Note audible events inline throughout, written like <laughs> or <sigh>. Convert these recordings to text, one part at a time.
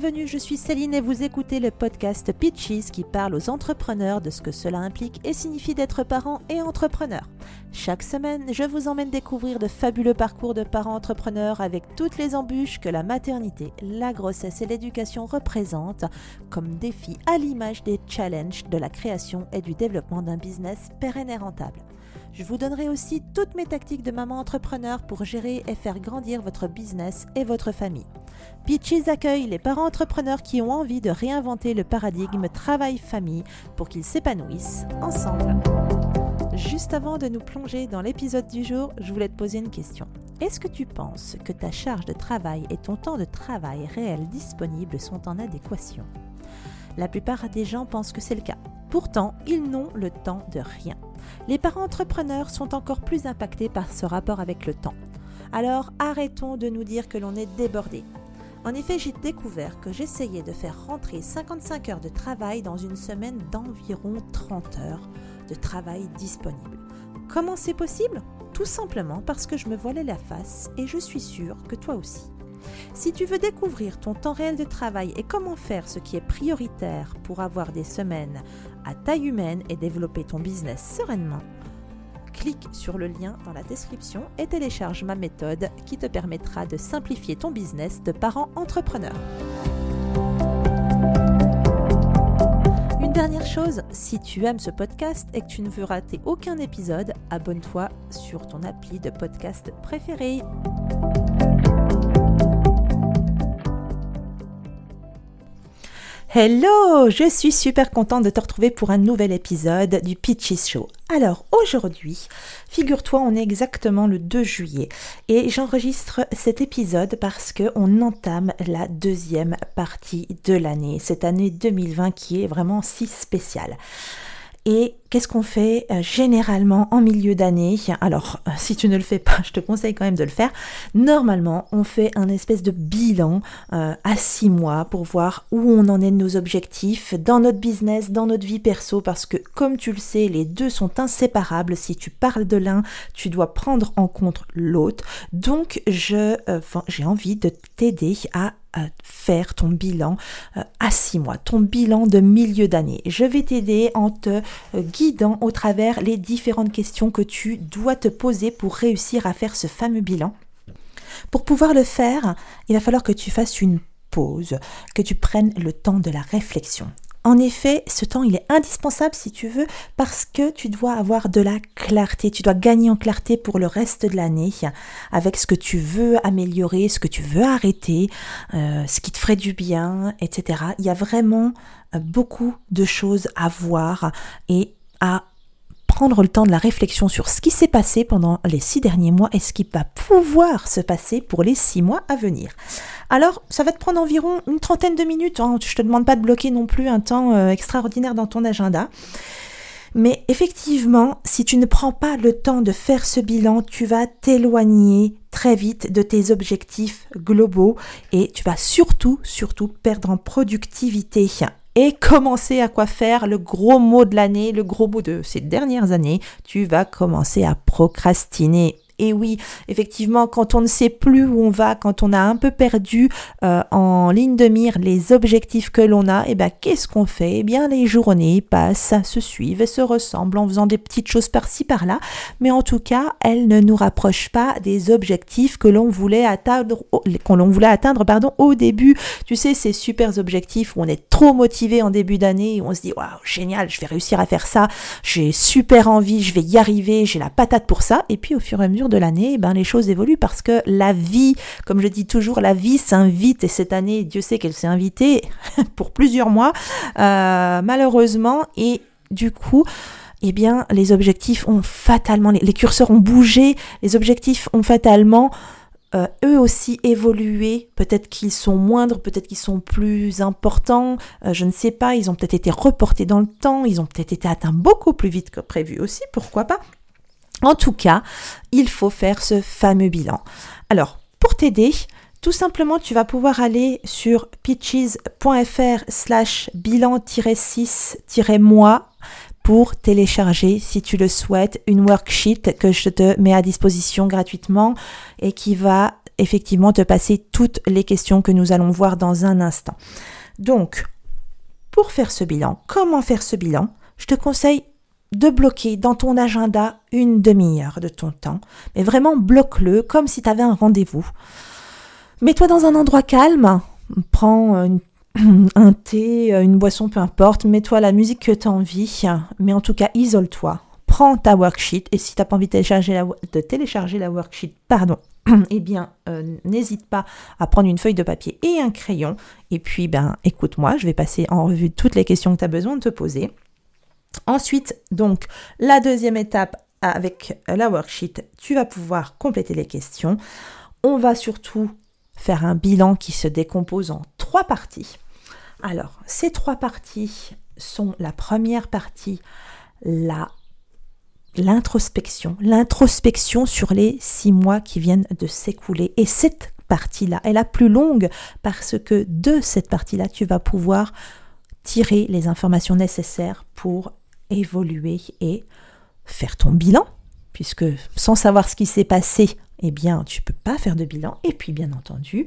Bienvenue, je suis Céline et vous écoutez le podcast Pitches qui parle aux entrepreneurs de ce que cela implique et signifie d'être parent et entrepreneur. Chaque semaine, je vous emmène découvrir de fabuleux parcours de parents entrepreneurs avec toutes les embûches que la maternité, la grossesse et l'éducation représentent comme défis à l'image des challenges de la création et du développement d'un business pérenne et rentable. Je vous donnerai aussi toutes mes tactiques de maman entrepreneur pour gérer et faire grandir votre business et votre famille. Pitches accueille les parents entrepreneurs qui ont envie de réinventer le paradigme travail-famille pour qu'ils s'épanouissent ensemble. Juste avant de nous plonger dans l'épisode du jour, je voulais te poser une question. Est-ce que tu penses que ta charge de travail et ton temps de travail réel disponible sont en adéquation? La plupart des gens pensent que c'est le cas. Pourtant, ils n'ont le temps de rien. Les parents entrepreneurs sont encore plus impactés par ce rapport avec le temps. Alors arrêtons de nous dire que l'on est débordé. En effet, j'ai découvert que j'essayais de faire rentrer 55 heures de travail dans une semaine d'environ 30 heures de travail disponible. Comment c'est possible? Tout simplement parce que je me voilais la face et je suis sûre que toi aussi. Si tu veux découvrir ton temps réel de travail et comment faire ce qui est prioritaire pour avoir des semaines à taille humaine et développer ton business sereinement, clique sur le lien dans la description et télécharge ma méthode qui te permettra de simplifier ton business de parent entrepreneur. Une dernière chose, si tu aimes ce podcast et que tu ne veux rater aucun épisode, abonne-toi sur ton appli de podcast préféré. Hello, je suis super contente de te retrouver pour un nouvel épisode du Pitches Show. Alors aujourd'hui, figure-toi, on est exactement le 2 juillet et j'enregistre cet épisode parce que on entame la deuxième partie de l'année, cette année 2020 qui est vraiment si spéciale. Et qu'est-ce qu'on fait euh, généralement en milieu d'année? Alors, euh, si tu ne le fais pas, <laughs> je te conseille quand même de le faire. Normalement, on fait un espèce de bilan euh, à six mois pour voir où on en est de nos objectifs dans notre business, dans notre vie perso, parce que comme tu le sais, les deux sont inséparables. Si tu parles de l'un, tu dois prendre en compte l'autre. Donc, je, j'ai envie de t'aider à faire ton bilan à six mois, ton bilan de milieu d'année. Je vais t'aider en te guidant au travers les différentes questions que tu dois te poser pour réussir à faire ce fameux bilan. Pour pouvoir le faire, il va falloir que tu fasses une pause, que tu prennes le temps de la réflexion. En effet, ce temps, il est indispensable si tu veux, parce que tu dois avoir de la clarté, tu dois gagner en clarté pour le reste de l'année, avec ce que tu veux améliorer, ce que tu veux arrêter, euh, ce qui te ferait du bien, etc. Il y a vraiment euh, beaucoup de choses à voir et à prendre le temps de la réflexion sur ce qui s'est passé pendant les six derniers mois et ce qui va pouvoir se passer pour les six mois à venir. Alors, ça va te prendre environ une trentaine de minutes. Hein. Je te demande pas de bloquer non plus un temps euh, extraordinaire dans ton agenda. Mais effectivement, si tu ne prends pas le temps de faire ce bilan, tu vas t'éloigner très vite de tes objectifs globaux et tu vas surtout, surtout perdre en productivité et commencer à quoi faire le gros mot de l'année, le gros mot de ces dernières années, tu vas commencer à procrastiner. Et oui, effectivement, quand on ne sait plus où on va, quand on a un peu perdu euh, en ligne de mire les objectifs que l'on a, et eh bien qu'est-ce qu'on fait? Eh bien les journées passent, se suivent et se ressemblent en faisant des petites choses par-ci par-là, mais en tout cas, elles ne nous rapprochent pas des objectifs que l'on voulait atteindre, qu'on voulait atteindre pardon, au début. Tu sais, ces super objectifs où on est trop motivé en début d'année, et on se dit waouh génial, je vais réussir à faire ça, j'ai super envie, je vais y arriver, j'ai la patate pour ça, et puis au fur et à mesure de l'année, eh ben, les choses évoluent parce que la vie, comme je dis toujours, la vie s'invite et cette année, Dieu sait qu'elle s'est invitée <laughs> pour plusieurs mois, euh, malheureusement, et du coup, eh bien, les objectifs ont fatalement, les, curseurs ont bougé, les objectifs ont fatalement euh, eux aussi évolué. Peut-être qu'ils sont moindres, peut-être qu'ils sont plus importants, euh, je ne sais pas. Ils ont peut-être été reportés dans le temps, ils ont peut-être été atteints beaucoup plus vite que prévu aussi, pourquoi pas. En tout cas, il faut faire ce fameux bilan. Alors, pour t'aider, tout simplement, tu vas pouvoir aller sur pitches.fr slash bilan-6-mois pour télécharger, si tu le souhaites, une worksheet que je te mets à disposition gratuitement et qui va effectivement te passer toutes les questions que nous allons voir dans un instant. Donc, pour faire ce bilan, comment faire ce bilan? Je te conseille de bloquer dans ton agenda une demi-heure de ton temps, mais vraiment bloque-le comme si tu avais un rendez-vous. Mets-toi dans un endroit calme, prends <clears throat> un thé, une boisson, peu importe, mets-toi la musique que tu as envie, mais en tout cas isole-toi. Prends ta worksheet et si tu n'as pas envie de télécharger la, worksheet, pardon, <clears throat> eh bien, euh, n'hésite pas à prendre une feuille de papier et un crayon. Et puis, ben, écoute-moi, je vais passer en revue toutes les questions que tu as besoin de te poser. Ensuite, donc, la deuxième étape avec la worksheet, tu vas pouvoir compléter les questions. On va surtout faire un bilan qui se décompose en trois parties. Alors, ces trois parties sont la première partie, l'introspection, l'introspection sur les six mois qui viennent de s'écouler. Et cette partie-là est la plus longue parce que de cette partie-là, tu vas pouvoir tirer les informations nécessaires pour évoluer et faire ton bilan, puisque sans savoir ce qui s'est passé, eh bien, tu peux pas faire de bilan. Et puis, bien entendu,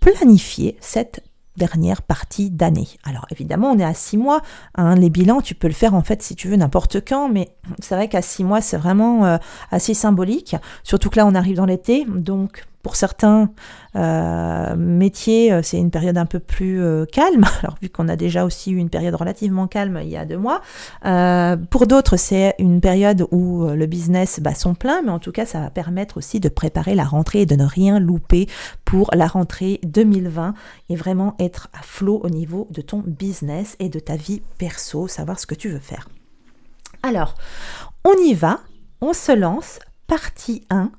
planifier cette dernière partie d'année. Alors évidemment, on est à six mois. Hein, les bilans, tu peux le faire en fait si tu veux n'importe quand, mais c'est vrai qu'à six mois, c'est vraiment euh, assez symbolique. Surtout que là, on arrive dans l'été, donc pour certains euh, métiers, euh, c'est une période un peu plus euh, calme. <laughs> Alors vu qu'on a déjà aussi eu une période relativement calme il y a deux mois. pour d'autres, c'est une période où le business bat son plein, mais en tout cas, ça va permettre aussi de préparer la rentrée et de ne rien louper pour la rentrée 2020 et vraiment être à flot au niveau de ton business et de ta vie perso, savoir ce que tu veux faire. Alors, on y va, on se lance. Partie 1,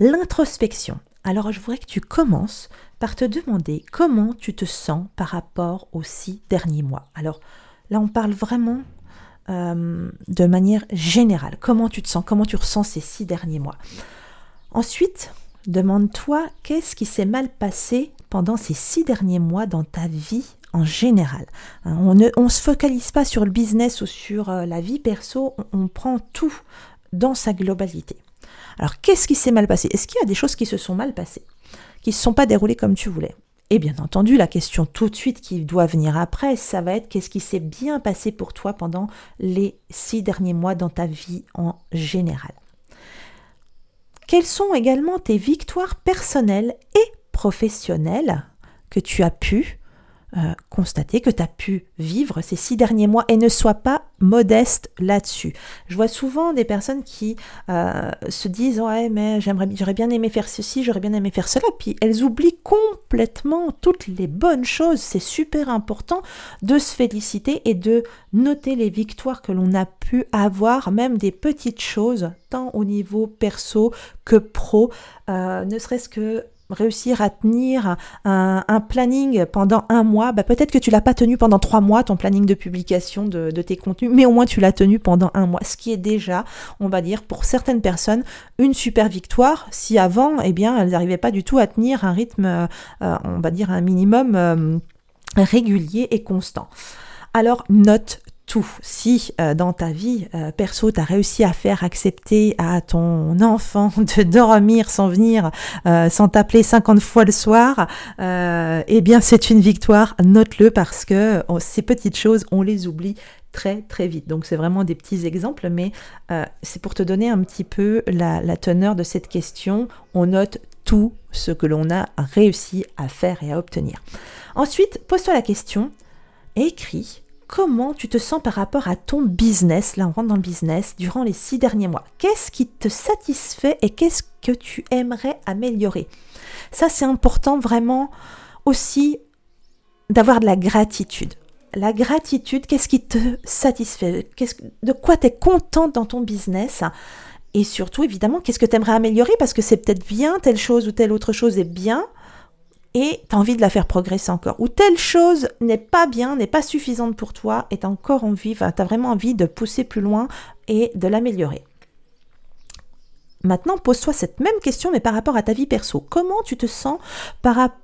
l'introspection. Alors je voudrais que tu commences par te demander comment tu te sens par rapport aux six derniers mois. Alors là, on parle vraiment euh, de manière générale. Comment tu te sens? Comment tu ressens ces six derniers mois? Ensuite, demande-toi qu'est-ce qui s'est mal passé pendant ces six derniers mois dans ta vie en général. Hein, on ne se focalise pas sur le business ou sur euh, la vie perso, on prend tout dans sa globalité. Alors qu'est-ce qui s'est mal passé? Est-ce qu'il y a des choses qui se sont mal passées? Qui ne se sont pas déroulées comme tu voulais? Et bien entendu, la question tout de suite qui doit venir après, ça va être qu'est-ce qui s'est bien passé pour toi pendant les six derniers mois dans ta vie en général? Quelles sont également tes victoires personnelles et professionnelles que tu as pu euh, constater que tu as pu vivre ces six derniers mois et ne sois pas modeste là-dessus. Je vois souvent des personnes qui euh, se disent ouais mais j'aimerais j'aurais bien aimé faire ceci, j'aurais bien aimé faire cela, puis elles oublient complètement toutes les bonnes choses. C'est super important de se féliciter et de noter les victoires que l'on a pu avoir, même des petites choses, tant au niveau perso que pro, euh, ne serait-ce que réussir à tenir un, planning pendant un mois, bah peut-être que tu l'as pas tenu pendant trois mois, ton planning de publication de, tes contenus, mais au moins tu l'as tenu pendant un mois, ce qui est déjà, on va dire, pour certaines personnes, une super victoire, si avant, eh bien, elles n'arrivaient pas du tout à tenir un rythme, euh, on va dire, un minimum euh, régulier et constant. Alors note tout. Si euh, dans ta vie euh, perso, tu as réussi à faire accepter à ton enfant <laughs> de dormir sans venir, euh, sans t'appeler 50 fois le soir, eh bien c'est une victoire, note-le parce que ces petites choses, on les oublie très très vite. Donc c'est vraiment des petits exemples, mais c'est pour te donner un petit peu la, la teneur de cette question. On note tout ce que l'on a réussi à faire et à obtenir. Ensuite, pose-toi la question, écris comment tu te sens par rapport à ton business, là on rentre dans le business, durant les six derniers mois? Qu'est-ce qui te satisfait et qu'est-ce que tu aimerais améliorer? Ça c'est important vraiment aussi d'avoir de la gratitude. La gratitude, qu'est-ce qui te satisfait? De quoi tu es contente dans ton business? Et surtout, évidemment, qu'est-ce que tu aimerais améliorer? Parce que c'est peut-être bien, telle chose ou telle autre chose est bien, et tu as envie de la faire progresser encore. Ou telle chose n'est pas bien, n'est pas suffisante pour toi et tu as encore envie, tu as vraiment envie de pousser plus loin et de l'améliorer. Maintenant, pose-toi cette même question, mais par rapport à ta vie perso. Comment tu te sens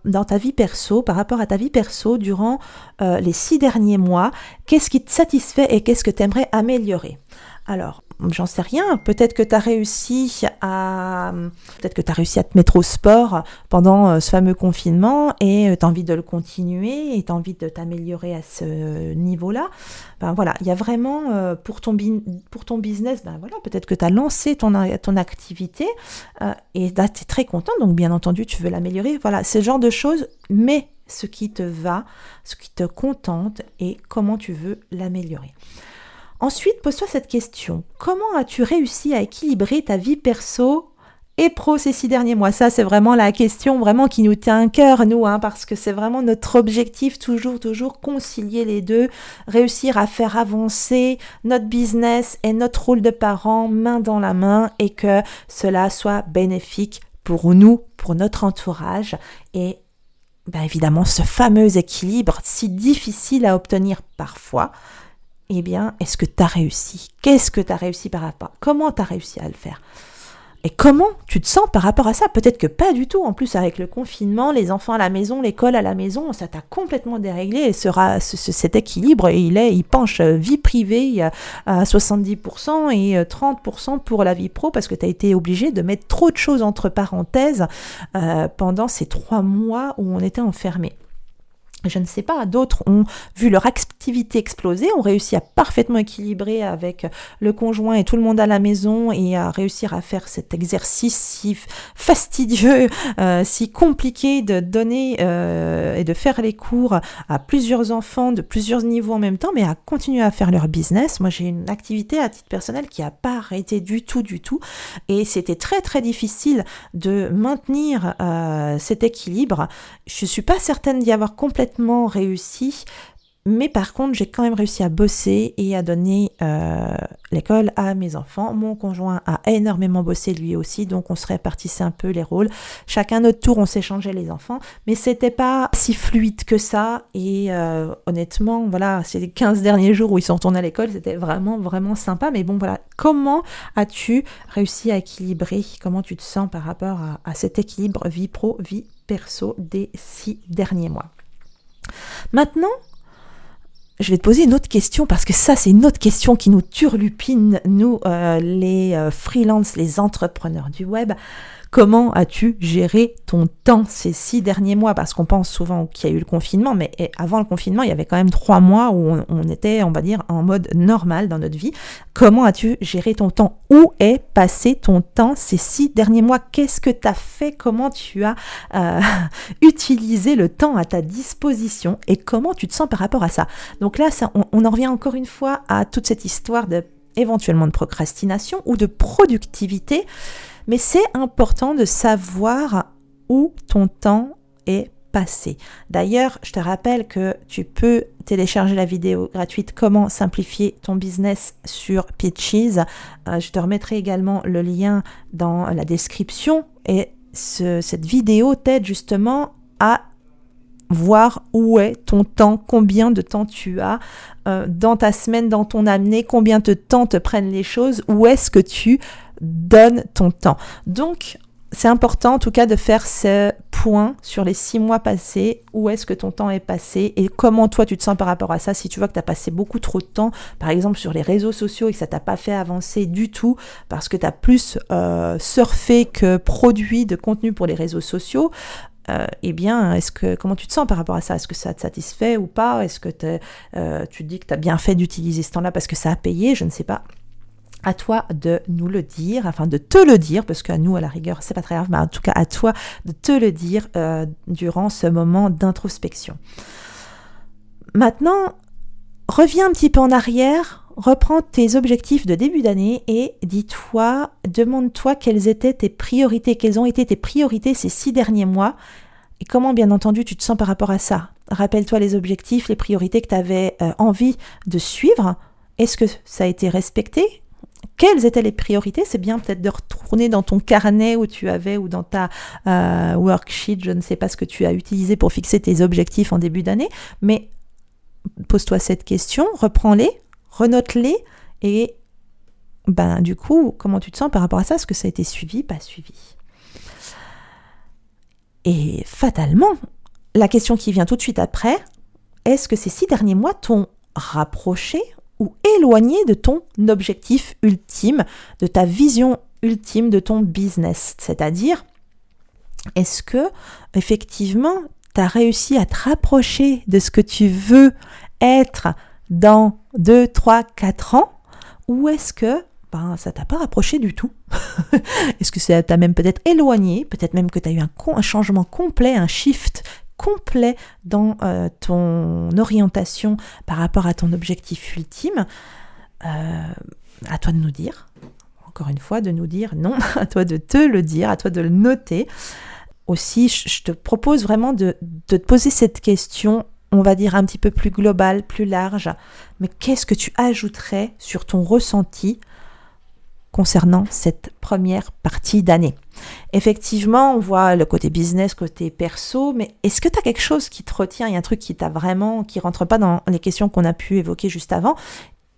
dans ta vie perso, par rapport à ta vie perso durant euh, les six derniers mois? Qu'est-ce qui te satisfait et qu'est-ce que tu aimerais améliorer? Alors, j'en sais rien, peut-être que tu as réussi à peut-être que tu as réussi à te mettre au sport pendant euh, ce fameux confinement et euh, tu as envie de le continuer et tu as envie de t'améliorer à ce niveau-là. Ben voilà, il y a vraiment euh, pour ton pour ton business, ben voilà, peut-être que tu as lancé ton ton activité et là tu es très content donc bien entendu, tu veux l'améliorer. Voilà, ce genre de choses mais ce qui te va, ce qui te contente et comment tu veux l'améliorer. Ensuite, pose-toi cette question. Comment as-tu réussi à équilibrer ta vie perso et pro ces six derniers mois? Ça, c'est vraiment la question vraiment qui nous tient à cœur, nous, hein, parce que c'est vraiment notre objectif, toujours, toujours concilier les deux, réussir à faire avancer notre business et notre rôle de parent main dans la main et que cela soit bénéfique pour nous, pour notre entourage et ben évidemment ce fameux équilibre si difficile à obtenir parfois eh bien, est-ce que tu as réussi? Qu'est-ce que tu as réussi par rapport Comment tu as réussi à le faire? Et comment tu te sens par rapport à ça? Peut-être que pas du tout. En plus, avec le confinement, les enfants à la maison, l'école à la maison, ça t'a complètement déréglé. Et cet équilibre, il, est, il penche vie privée à 70% et 30% pour la vie pro parce que tu as été obligé de mettre trop de choses entre parenthèses euh, pendant ces trois mois où on était enfermés je ne sais pas, d'autres ont vu leur activité exploser, ont réussi à parfaitement équilibrer avec le conjoint et tout le monde à la maison et à réussir à faire cet exercice si fastidieux, euh, si compliqué de donner euh, et de faire les cours à plusieurs enfants de plusieurs niveaux en même temps, mais à continuer à faire leur business. Moi, j'ai une activité à titre personnel qui n'a pas arrêté du tout, du tout, et c'était très très difficile de maintenir euh, cet équilibre. Je suis pas certaine d'y avoir complètement réussi, mais par contre, j'ai quand même réussi à bosser et à donner euh, l'école à mes enfants. Mon conjoint a énormément bossé lui aussi, donc on se répartissait un peu les rôles. Chacun notre tour, on s'échangeait les enfants, mais c'était pas si fluide que ça. Et euh, honnêtement, voilà, ces 15 derniers jours où ils sont retournés à l'école, c'était vraiment, vraiment sympa. Mais bon, voilà, comment as-tu réussi à équilibrer? Comment tu te sens par rapport à, à cet équilibre vie pro, vie perso des six derniers mois? Maintenant, je vais te poser une autre question parce que ça, c'est une autre question qui nous turlupine, nous, euh, les euh, freelances, les entrepreneurs du web. Comment as-tu géré ton temps ces six derniers mois? Parce qu'on pense souvent qu'il y a eu le confinement, mais avant le confinement, il y avait quand même trois mois où on, était, on va dire, en mode normal dans notre vie. Comment as-tu géré ton temps? Où est passé ton temps ces six derniers mois? Qu'est-ce que tu as fait? Comment tu as euh, <laughs> utilisé le temps à ta disposition? Et comment tu te sens par rapport à ça? Donc là, ça, on, on en revient encore une fois à toute cette histoire de éventuellement de procrastination ou de productivité. Mais c'est important de savoir où ton temps est passé. D'ailleurs, je te rappelle que tu peux télécharger la vidéo gratuite Comment simplifier ton business sur Pitches. Euh, je te remettrai également le lien dans la description et cette vidéo t'aide justement à voir où est ton temps, combien de temps tu as euh, dans ta semaine, dans ton année, combien de temps te prennent les choses, où est-ce que tu donne ton temps. Donc, c'est important en tout cas de faire ce point sur les six mois passés, où est-ce que ton temps est passé et comment toi tu te sens par rapport à ça? Si tu vois que tu as passé beaucoup trop de temps, par exemple sur les réseaux sociaux et que ça t'a pas fait avancer du tout parce que tu as plus euh, surfé que produit de contenu pour les réseaux sociaux, euh, eh bien, est-ce que comment tu te sens par rapport à ça? Est-ce que ça te satisfait ou pas? Est-ce que euh, tu te dis que tu as bien fait d'utiliser ce temps-là parce que ça a payé? Je ne sais pas à toi de nous le dire, enfin de te le dire, parce qu'à nous, à la rigueur, c'est pas très grave, mais en tout cas à toi de te le dire euh, durant ce moment d'introspection. Maintenant, reviens un petit peu en arrière, reprends tes objectifs de début d'année et dis-toi, demande-toi quelles étaient tes priorités, quelles ont été tes priorités ces six derniers mois et comment bien entendu tu te sens par rapport à ça. Rappelle-toi les objectifs, les priorités que tu avais euh, envie de suivre. Est-ce que ça a été respecté? Quelles étaient les priorités? C'est bien peut-être de retourner dans ton carnet où tu avais ou dans ta euh, worksheet, je ne sais pas ce que tu as utilisé pour fixer tes objectifs en début d'année, mais pose-toi cette question, reprends-les, renote-les et ben du coup, comment tu te sens par rapport à ça? Est-ce que ça a été suivi, pas suivi? Et fatalement, la question qui vient tout de suite après, est-ce que ces six derniers mois t'ont rapproché éloigné de ton objectif ultime, de ta vision ultime de ton business. C'est-à-dire, est-ce que effectivement, tu as réussi à te rapprocher de ce que tu veux être dans 2, 3, 4 ans? Ou est-ce que ben, ça t'a pas rapproché du tout? <laughs> Est-ce que ça t'a même peut-être éloigné Peut-être même que tu as eu un, changement complet, un shift complet dans euh, ton orientation par rapport à ton objectif ultime euh, À toi de nous dire. Encore une fois, de nous dire non, <laughs> à toi de te le dire, à toi de le noter. Aussi, je te propose vraiment de, de te poser cette question on va dire un petit peu plus globale, plus large, mais qu'est-ce que tu ajouterais sur ton ressenti concernant cette première partie d'année? Effectivement, on voit le côté business, côté perso, mais est-ce que tu as quelque chose qui te retient, il y a un truc qui t'a vraiment, qui rentre pas dans les questions qu'on a pu évoquer juste avant,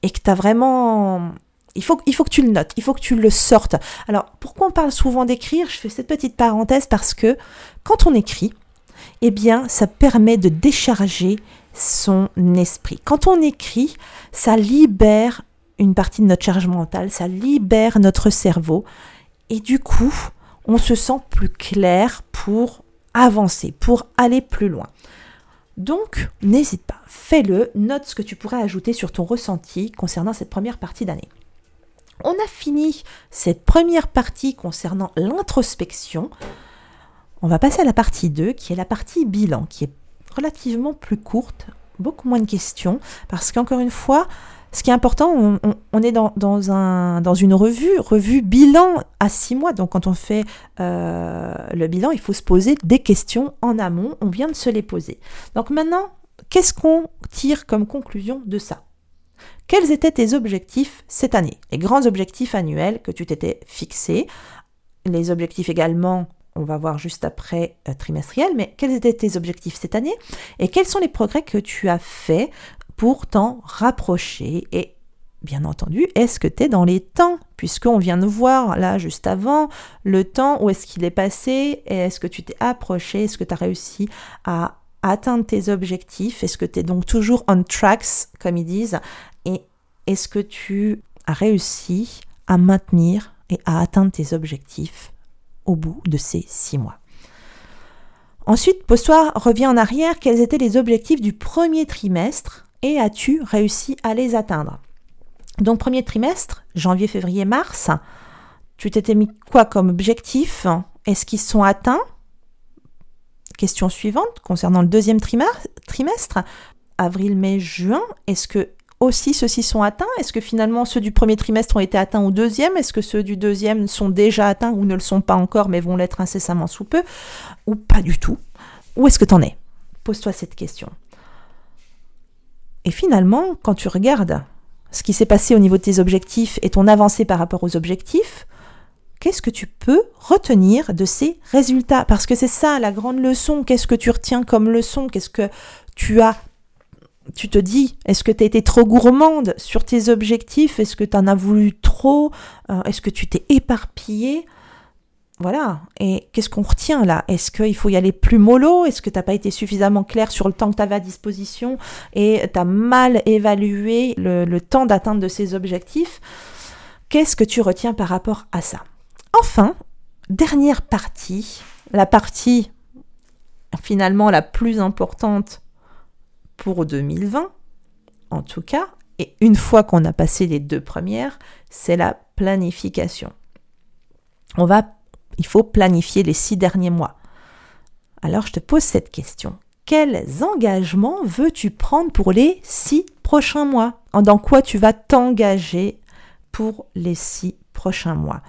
et que tu as vraiment... Il faut, il faut que tu le notes, il faut que tu le sortes. Alors, pourquoi on parle souvent d'écrire? Je fais cette petite parenthèse parce que quand on écrit, eh bien, ça permet de décharger son esprit. Quand on écrit, ça libère une partie de notre charge mentale, ça libère notre cerveau et du coup, on se sent plus clair pour avancer, pour aller plus loin. Donc, n'hésite pas, fais-le, note ce que tu pourrais ajouter sur ton ressenti concernant cette première partie d'année. On a fini cette première partie concernant l'introspection. On va passer à la partie 2, qui est la partie bilan, qui est relativement plus courte, beaucoup moins de questions, parce qu'encore une fois, ce qui est important, on, est dans, un, dans, une revue, revue bilan à six mois. Donc quand on fait euh, le bilan, il faut se poser des questions en amont. On vient de se les poser. Donc maintenant, qu'est-ce qu'on tire comme conclusion de ça? Quels étaient tes objectifs cette année? Les grands objectifs annuels que tu t'étais fixés. Les objectifs également on va voir juste après euh, trimestriels, mais quels étaient tes objectifs cette année? Et quels sont les progrès que tu as faits pour t'en rapprocher. Et bien entendu, est-ce que tu es dans les temps? Puisqu'on vient de voir là juste avant le temps, où est-ce qu'il est passé Est-ce que tu t'es approché? Est-ce que tu as réussi à atteindre tes objectifs? Est-ce que tu es donc toujours on tracks, comme ils disent? Et est-ce que tu as réussi à maintenir et à atteindre tes objectifs au bout de ces six mois? Ensuite, pose-toi, en arrière, quels étaient les objectifs du premier trimestre et as-tu réussi à les atteindre? Donc premier trimestre, janvier, février, mars, tu t'étais mis quoi comme objectif? Est-ce qu'ils sont atteints? Question suivante concernant le deuxième trimestre, avril, mai, juin, est-ce que aussi ceux-ci sont atteints? Est-ce que finalement ceux du premier trimestre ont été atteints au deuxième? Est-ce que ceux du deuxième sont déjà atteints ou ne le sont pas encore mais vont l'être incessamment sous peu? Ou pas du tout? Où est-ce que tu en es? Pose-toi cette question. Et finalement, quand tu regardes ce qui s'est passé au niveau de tes objectifs et ton avancée par rapport aux objectifs, qu'est-ce que tu peux retenir de ces résultats? Parce que c'est ça la grande leçon. Qu'est-ce que tu retiens comme leçon? Qu'est-ce que tu as tu te dis, est-ce que tu as été trop gourmande sur tes objectifs? Est-ce que tu en as voulu trop? Euh, Est-ce que tu t'es éparpillé voilà. Et qu'est-ce qu'on retient là? Est-ce qu'il faut y aller plus mollo? Est-ce que tu n'as pas été suffisamment clair sur le temps que tu avais à disposition et tu as mal évalué le, temps d'atteinte de ces objectifs? Qu'est-ce que tu retiens par rapport à ça? Enfin, dernière partie, la partie finalement la plus importante pour 2020, en tout cas, et une fois qu'on a passé les deux premières, c'est la planification. On va il faut planifier les six derniers mois. Alors je te pose cette question. Quels engagements veux-tu prendre pour les six prochains mois? Dans quoi tu vas t'engager pour les six prochains mois?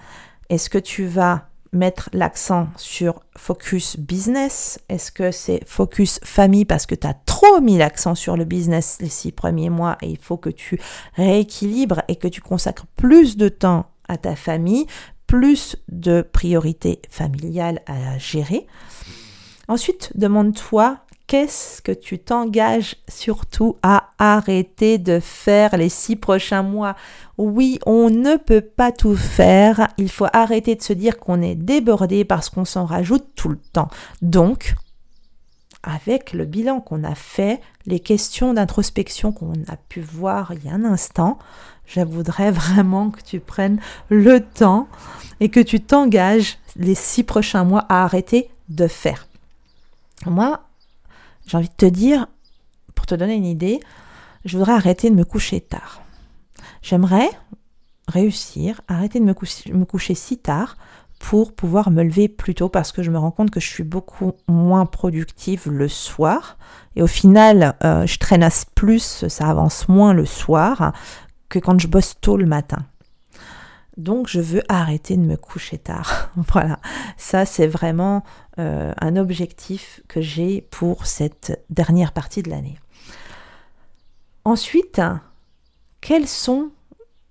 Est-ce que tu vas mettre l'accent sur focus business? Est-ce que c'est focus famille parce que tu as trop mis l'accent sur le business les six premiers mois et il faut que tu rééquilibres et que tu consacres plus de temps à ta famille plus de priorités familiales à gérer. Ensuite, demande-toi qu'est-ce que tu t'engages surtout à arrêter de faire les six prochains mois? Oui, on ne peut pas tout faire. Il faut arrêter de se dire qu'on est débordé parce qu'on s'en rajoute tout le temps. Donc, avec le bilan qu'on a fait, les questions d'introspection qu'on a pu voir il y a un instant, je voudrais <laughs> vraiment que tu prennes le temps et que tu t'engages les six prochains mois à arrêter de faire. Moi, j'ai envie de te dire, pour te donner une idée, je voudrais arrêter de me coucher tard. J'aimerais réussir arrêter de me coucher, me coucher si tard pour pouvoir me lever plus tôt parce que je me rends compte que je suis beaucoup moins productive le soir et au final euh, je traînasse plus, ça avance moins le soir que quand je bosse tôt le matin. Donc je veux arrêter de me coucher tard. <laughs> voilà, ça c'est vraiment euh, un objectif que j'ai pour cette dernière partie de l'année. Ensuite, quelles sont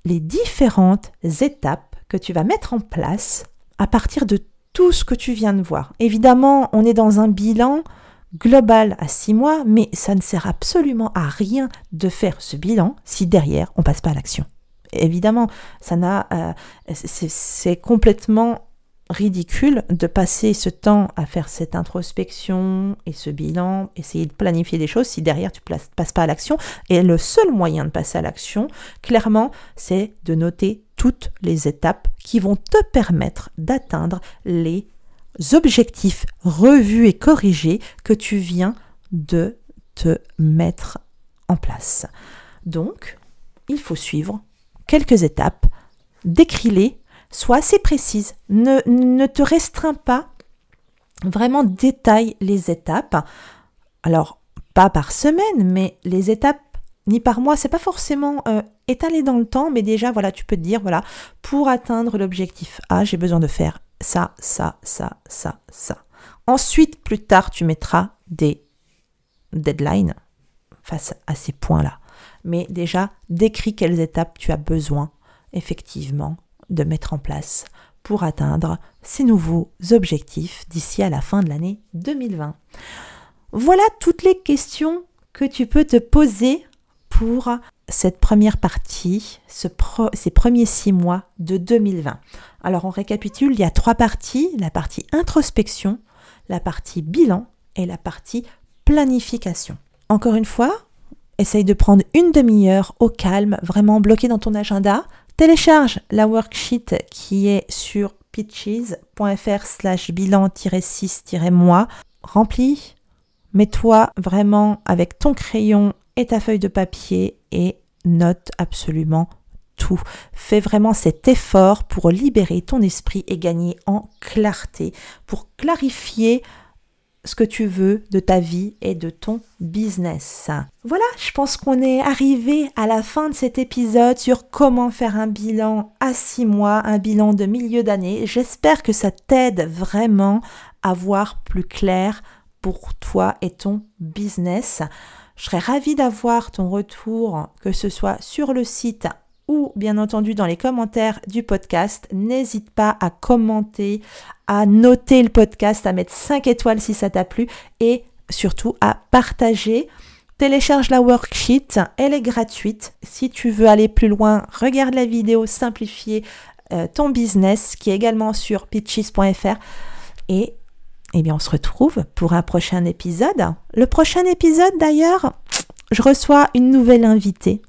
les différentes étapes que tu vas mettre en place à partir de tout ce que tu viens de voir. Évidemment, on est dans un bilan global à six mois, mais ça ne sert absolument à rien de faire ce bilan si derrière on passe pas à l'action. Évidemment, ça n'a, euh, c'est complètement ridicule de passer ce temps à faire cette introspection et ce bilan, essayer de planifier des choses si derrière tu ne passes pas à l'action. Et le seul moyen de passer à l'action, clairement, c'est de noter les étapes qui vont te permettre d'atteindre les objectifs revus et corrigés que tu viens de te mettre en place. Donc, il faut suivre quelques étapes, décris-les sois assez précise. Ne, ne te restreins pas. Vraiment détaille les étapes. Alors, pas par semaine, mais les étapes ni par mois, c'est pas forcément euh, étalé dans le temps, mais déjà, voilà, tu peux te dire, voilà, pour atteindre l'objectif A, j'ai besoin de faire ça, ça, ça, ça, ça. Ensuite, plus tard, tu mettras des deadlines face à ces points-là. Mais déjà, décris quelles étapes tu as besoin, effectivement, de mettre en place pour atteindre ces nouveaux objectifs d'ici à la fin de l'année 2020. Voilà toutes les questions que tu peux te poser pour cette première partie, ce ces premiers six mois de 2020. Alors on récapitule, il y a trois parties, la partie introspection, la partie bilan et la partie planification. Encore une fois, essaye de prendre une demi-heure au calme, vraiment bloqué dans ton agenda, Télécharge la worksheet qui est sur pitches.fr slash bilan-6-mois. Remplis, mets-toi vraiment avec ton crayon et ta feuille de papier et note absolument tout. Fais vraiment cet effort pour libérer ton esprit et gagner en clarté, pour clarifier ce que tu veux de ta vie et de ton business. Voilà, je pense qu'on est arrivé à la fin de cet épisode sur comment faire un bilan à six mois, un bilan de milieu d'année. J'espère que ça t'aide vraiment à voir plus clair pour toi et ton business. Je serais ravie d'avoir ton retour, que ce soit sur le site ou bien entendu dans les commentaires du podcast. N'hésite pas à commenter, à noter le podcast, à mettre 5 étoiles si ça t'a plu et surtout à partager. Télécharge la worksheet, elle est gratuite. Si tu veux aller plus loin, regarde la vidéo Simplifier euh, ton business qui est également sur pitches.fr et eh bien on se retrouve pour un prochain épisode. Le prochain épisode d'ailleurs, je reçois une nouvelle invitée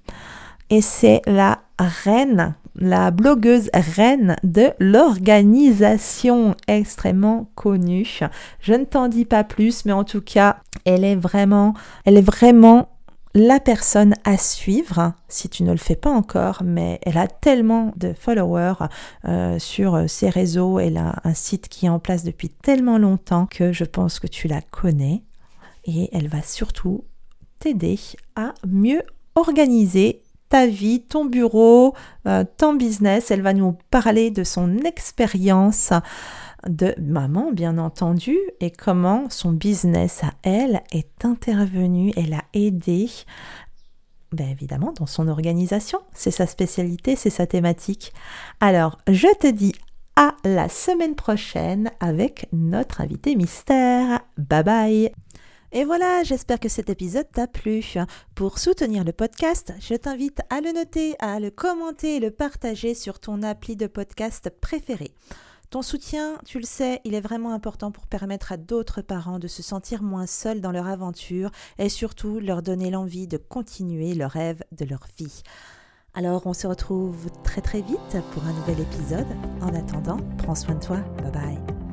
et c'est la reine, la blogueuse reine de l'organisation extrêmement connue. Je ne t'en dis pas plus, mais en tout cas, elle est vraiment, elle est vraiment la personne à suivre si tu ne le fais pas encore, mais elle a tellement de followers euh, sur ses réseaux, elle a un site qui est en place depuis tellement longtemps que je pense que tu la connais et elle va surtout t'aider à mieux organiser ta vie, ton bureau, euh, ton business. Elle va nous parler de son expérience de maman, bien entendu, et comment son business à elle est intervenu, elle a aidé, bien évidemment, dans son organisation. C'est sa spécialité, c'est sa thématique. Alors, je te dis à la semaine prochaine avec notre invité mystère. Bye bye et voilà, j'espère que cet épisode t'a plu. Pour soutenir le podcast, je t'invite à le noter, à le commenter et le partager sur ton appli de podcast préféré. Ton soutien, tu le sais, il est vraiment important pour permettre à d'autres parents de se sentir moins seuls dans leur aventure et surtout leur donner l'envie de continuer le rêve de leur vie. Alors on se retrouve très très vite pour un nouvel épisode. En attendant, prends soin de toi. Bye bye.